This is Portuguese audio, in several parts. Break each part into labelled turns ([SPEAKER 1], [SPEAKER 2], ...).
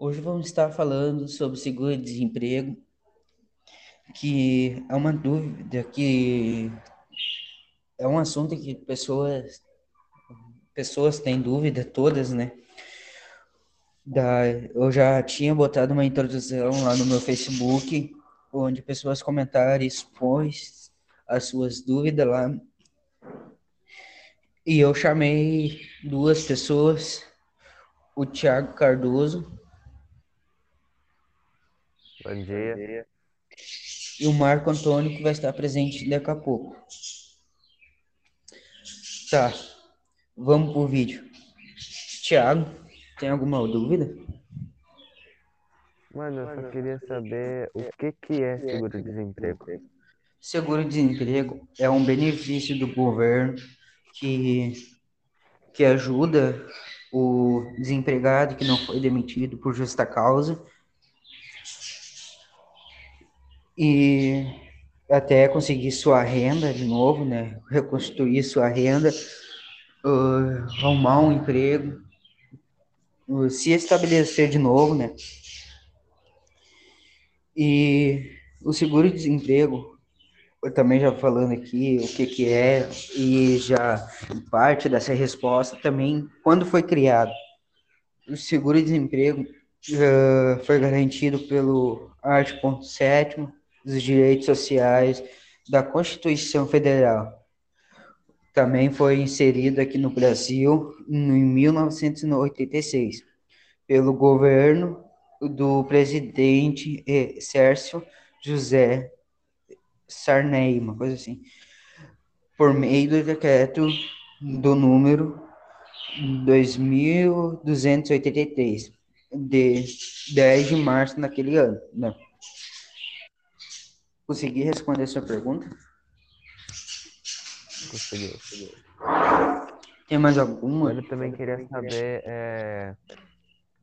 [SPEAKER 1] Hoje vamos estar falando sobre seguro-desemprego, que é uma dúvida que é um assunto que pessoas pessoas têm dúvida todas, né? Da, eu já tinha botado uma introdução lá no meu Facebook, onde pessoas comentaram e expôs as suas dúvidas lá. E eu chamei duas pessoas, o Tiago Cardoso.
[SPEAKER 2] Bom dia.
[SPEAKER 1] E o Marco Antônio, que vai estar presente daqui a pouco. Tá, vamos pro vídeo. Tiago, tem alguma dúvida?
[SPEAKER 2] Mano, eu só queria saber o que que é seguro-desemprego.
[SPEAKER 1] Seguro-desemprego é um benefício do governo que, que ajuda o desempregado que não foi demitido por justa causa e até conseguir sua renda de novo, né? Reconstruir sua renda, uh, arrumar um emprego, uh, se estabelecer de novo, né? E o seguro-desemprego eu também já falando aqui o que que é e já parte dessa resposta também quando foi criado o seguro-desemprego uh, foi garantido pelo artigo 7 dos direitos sociais da Constituição Federal. Também foi inserido aqui no Brasil em 1986 pelo governo do presidente Sérgio José Sarney, uma coisa assim, por meio do decreto do número 2283, de 10 de março naquele ano. Né? Consegui responder a sua pergunta?
[SPEAKER 2] Conseguiu.
[SPEAKER 1] Tem mais alguma?
[SPEAKER 2] Eu também queria saber é,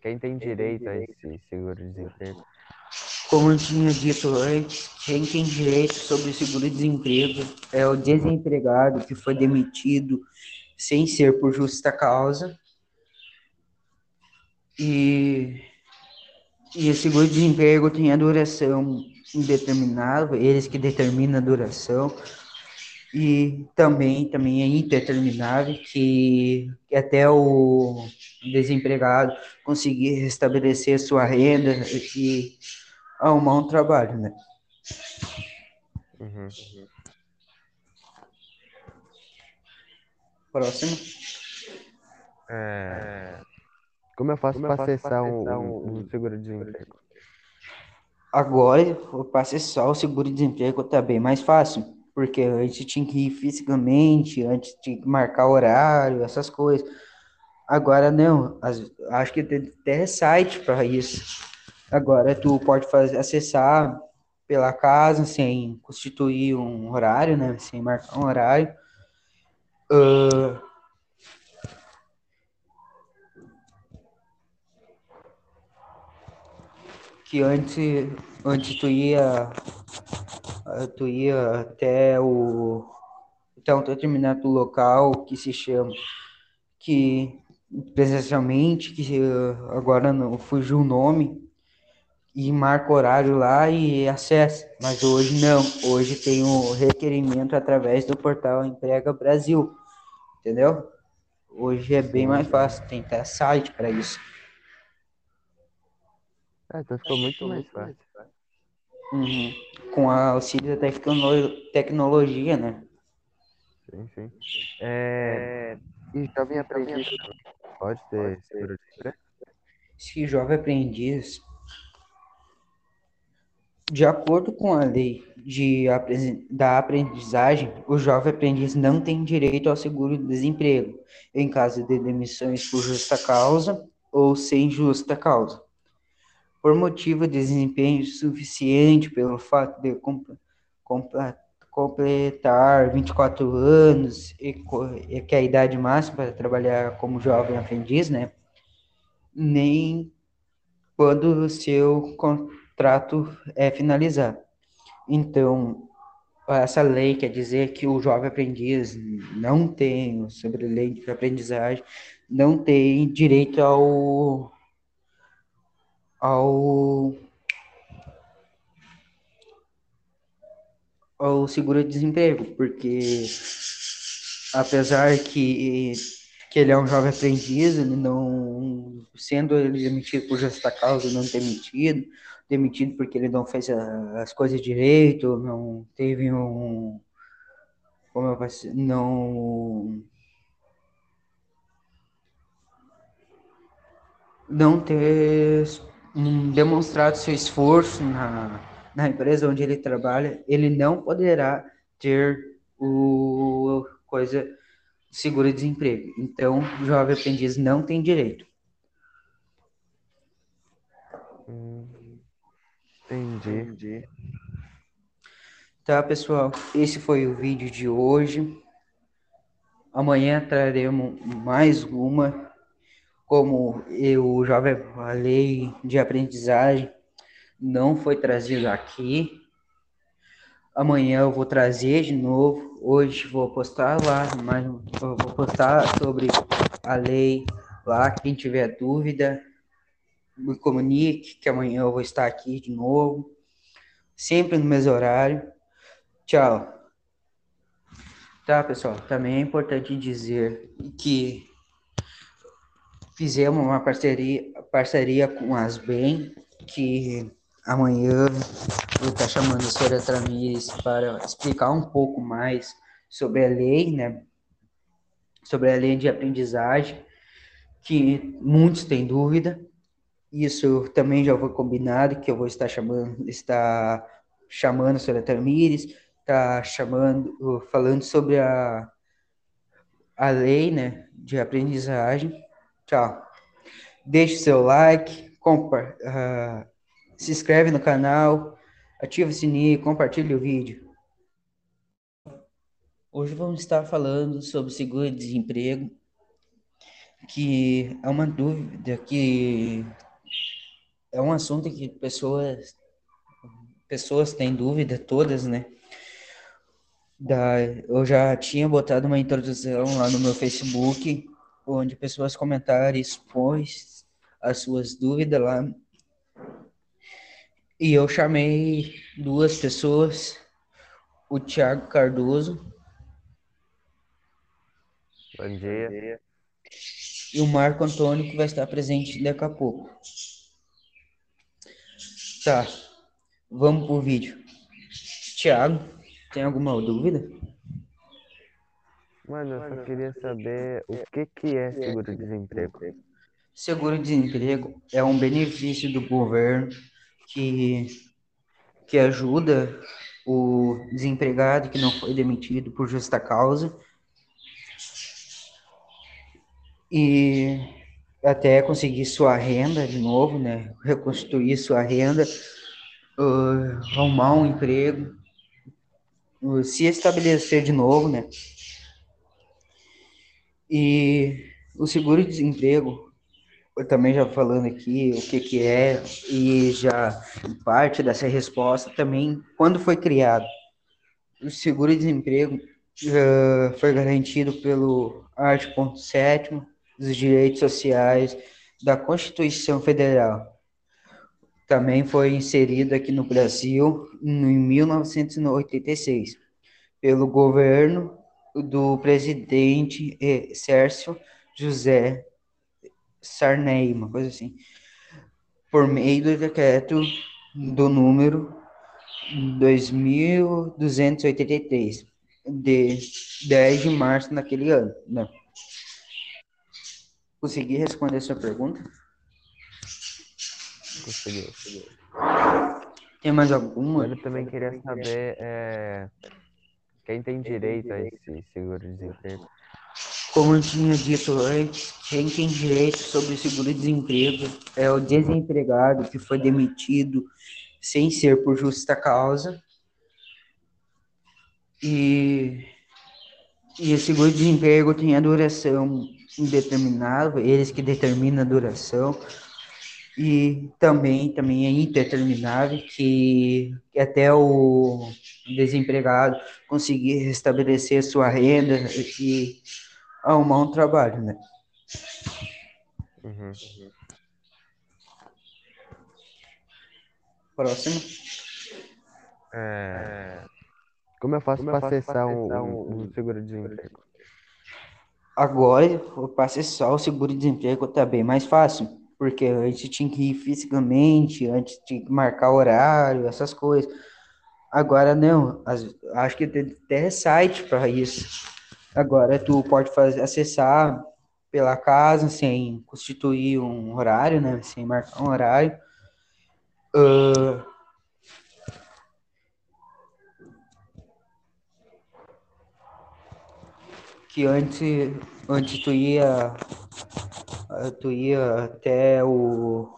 [SPEAKER 2] quem tem direito a esse seguro-desemprego.
[SPEAKER 1] Como eu tinha dito antes, quem tem direito sobre o seguro-desemprego é o desempregado que foi demitido sem ser por justa causa. E, e o seguro-desemprego tem a duração indeterminada, eles que determinam a duração. E também, também é indeterminável que, que até o desempregado conseguir restabelecer sua renda e arrumar um trabalho, né?
[SPEAKER 2] Uhum.
[SPEAKER 1] Próximo.
[SPEAKER 2] É, como eu faço para acessar um, um, um seguro-desemprego?
[SPEAKER 1] Agora, para acessar o seguro-desemprego tá bem mais fácil, porque antes tinha que ir fisicamente, antes tinha que marcar horário, essas coisas. Agora não, as, acho que tem até site para isso. Agora tu pode fazer, acessar pela casa sem constituir um horário, né? Sem marcar um horário. Uh, que antes, antes tu ia tu ia até o até um determinado local que se chama que presencialmente que agora não fugiu o nome e marca horário lá e acessa. Mas hoje não. Hoje tem o requerimento através do portal Emprega Brasil. Entendeu? Hoje é bem mais fácil. Tem até site para isso.
[SPEAKER 2] É, então ficou muito mais fácil.
[SPEAKER 1] Uhum. Com a auxílio da tecno tecnologia, né?
[SPEAKER 2] Sim, sim. É... E jovem aprendiz pode ter seguro de
[SPEAKER 1] Se jovem aprendiz de acordo com a lei de, da aprendizagem, o jovem aprendiz não tem direito ao seguro-desemprego em caso de demissões por justa causa ou sem justa causa. Por motivo de desempenho suficiente pelo fato de completar 24 anos e, que é a idade máxima para trabalhar como jovem aprendiz, né? Nem quando o seu trato é finalizar. Então, essa lei quer dizer que o jovem aprendiz não tem, sobre lei de aprendizagem, não tem direito ao, ao ao seguro-desemprego, porque apesar que, que ele é um jovem aprendiz, ele não, sendo ele demitido por justa causa, não demitido, demitido porque ele não fez a, as coisas direito, não teve um, como eu posso, não não ter demonstrado seu esforço na, na empresa onde ele trabalha, ele não poderá ter o coisa seguro-desemprego. Então, o jovem aprendiz não tem direito.
[SPEAKER 2] Entendi. entendi.
[SPEAKER 1] Tá, pessoal, esse foi o vídeo de hoje. Amanhã traremos mais uma, como eu já falei de aprendizagem, não foi trazido aqui. Amanhã eu vou trazer de novo. Hoje vou postar lá, mas vou postar sobre a lei lá. Quem tiver dúvida, me comunique que amanhã eu vou estar aqui de novo. Sempre no mesmo horário. Tchau. Tá, pessoal. Também é importante dizer que fizemos uma parceria, parceria com as BEM, que Amanhã vou estar chamando a senhora Tramires para explicar um pouco mais sobre a lei, né? Sobre a lei de aprendizagem, que muitos têm dúvida. Isso também já foi combinado, que eu vou estar chamando, estar chamando a senhora Tramires, está chamando, falando sobre a, a lei, né, de aprendizagem. Tchau. Deixe seu like, compartilhe. Uh, se inscreve no canal, ativa o sininho, compartilha o vídeo. Hoje vamos estar falando sobre seguro-desemprego, que é uma dúvida que é um assunto que pessoas pessoas têm dúvida todas, né? Da, eu já tinha botado uma introdução lá no meu Facebook, onde pessoas comentaram e expôs as suas dúvidas lá e eu chamei duas pessoas, o Thiago Cardoso.
[SPEAKER 2] Bom dia.
[SPEAKER 1] E o Marco Antônio, que vai estar presente daqui a pouco. Tá, vamos pro vídeo. Thiago, tem alguma dúvida?
[SPEAKER 2] Mano, eu só queria saber o que, que é seguro-desemprego.
[SPEAKER 1] Seguro-desemprego é um benefício do governo que, que ajuda o desempregado que não foi demitido por justa causa e até conseguir sua renda de novo, né? Reconstruir sua renda, uh, arrumar um emprego, uh, se estabelecer de novo, né? E o seguro-desemprego também já falando aqui o que, que é, e já parte dessa resposta também, quando foi criado o seguro-desemprego, uh, foi garantido pelo artigo 7 dos direitos sociais da Constituição Federal. Também foi inserido aqui no Brasil em 1986 pelo governo do presidente eh, Sérgio José Sarney, uma coisa assim, por meio do decreto do número 2283, de 10 de março naquele ano. Né? Consegui responder a sua pergunta?
[SPEAKER 2] Consegui.
[SPEAKER 1] Tem mais alguma?
[SPEAKER 2] Eu também queria saber é, quem tem direito a esse seguro-desemprego.
[SPEAKER 1] Como eu tinha dito antes, quem tem direito sobre o seguro-desemprego é o desempregado que foi demitido sem ser por justa causa. E, e o seguro-desemprego tem a duração indeterminável, eles que determinam a duração. E também, também é indeterminável que, que até o desempregado conseguir restabelecer sua renda e arrumar um trabalho, né?
[SPEAKER 2] Uhum.
[SPEAKER 1] Próximo.
[SPEAKER 2] É... Como eu faço para acessar um, um, um seguro-desemprego?
[SPEAKER 1] Agora, para acessar o seguro-desemprego tá bem mais fácil, porque antes tinha que ir fisicamente, antes tinha que marcar horário, essas coisas. Agora não, acho que tem até site para isso. Agora tu pode fazer, acessar pela casa sem constituir um horário, né? Sem marcar um horário. Uh, que antes, antes tu ia tu ia até o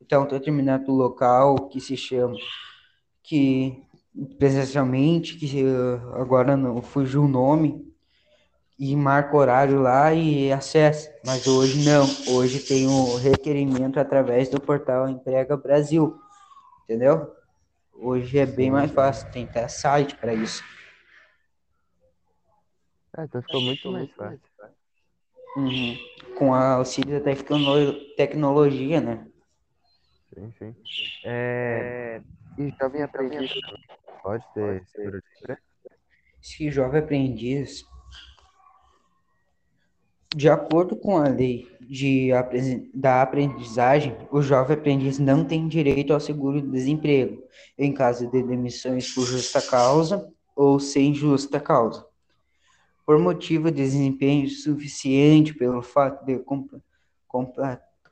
[SPEAKER 1] até um determinado local que se chama que presencialmente que agora não fugiu o nome e marca horário lá e acessa. Mas hoje não. Hoje tem o requerimento através do portal Emprega Brasil. Entendeu? Hoje é bem mais fácil. Tem até site para isso.
[SPEAKER 2] É, então ficou muito mais fácil.
[SPEAKER 1] Uhum. Com a auxílio da tecnologia, né?
[SPEAKER 2] Sim, sim. É... E jovem aprendiz pode ter seguro de emprego?
[SPEAKER 1] Se jovem aprendiz de acordo com a lei de, da aprendizagem, o jovem aprendiz não tem direito ao seguro-desemprego em caso de demissões por justa causa ou sem justa causa. Por motivo de desempenho suficiente pelo fato de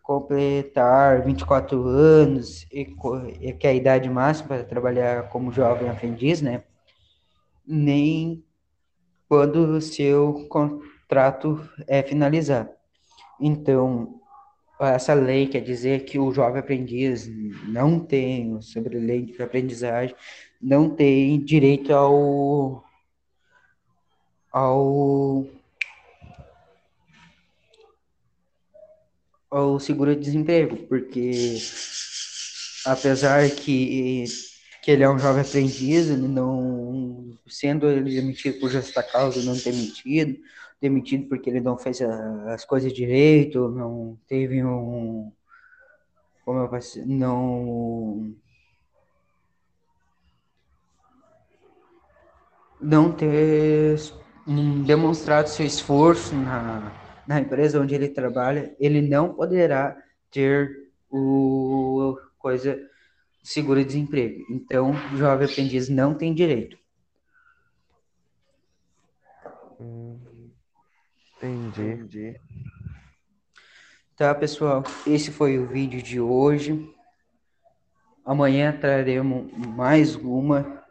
[SPEAKER 1] completar 24 anos e, e que é a idade máxima para trabalhar como jovem aprendiz, né? Nem quando o seu trato é finalizado. Então, essa lei quer dizer que o jovem aprendiz não tem, sobre a lei de aprendizagem, não tem direito ao ao ao seguro-desemprego, porque apesar que que ele é um jovem aprendiz, ele não sendo ele demitido por justa causa, não demitido, demitido porque ele não fez a, as coisas direito, não teve um. Como eu posso não. Não ter um, demonstrado seu esforço na, na empresa onde ele trabalha, ele não poderá ter o coisa seguro-desemprego. Então, o jovem aprendiz não tem direito.
[SPEAKER 2] Entendi. Entendi.
[SPEAKER 1] Tá, pessoal, esse foi o vídeo de hoje. Amanhã traremos mais uma,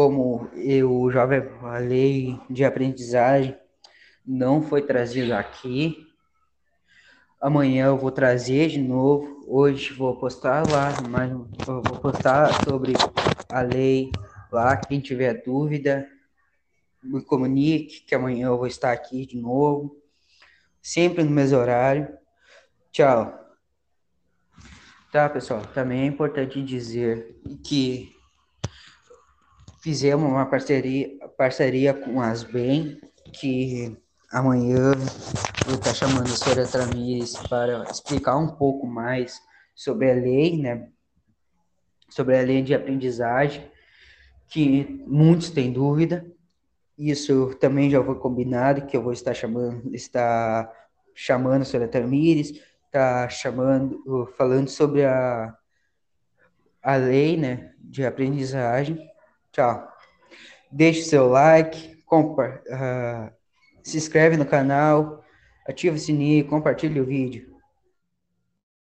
[SPEAKER 1] como eu já falei de aprendizagem, não foi trazido aqui. Amanhã eu vou trazer de novo. Hoje vou postar lá, mas vou postar sobre a lei lá. Quem tiver dúvida, me comunique, que amanhã eu vou estar aqui de novo, sempre no mesmo horário. Tchau. Tá, pessoal, também é importante dizer que fizemos uma parceria, parceria com as BEM, que amanhã vou estar chamando a senhora Tramires para explicar um pouco mais sobre a lei, né? Sobre a lei de aprendizagem, que muitos têm dúvida, isso também já foi combinado, que eu vou estar chamando, estar chamando a senhora Tamires, está chamando, falando sobre a, a lei né, de aprendizagem. Tchau. Deixe seu like, compa uh, se inscreve no canal, ativa o sininho, compartilhe o vídeo.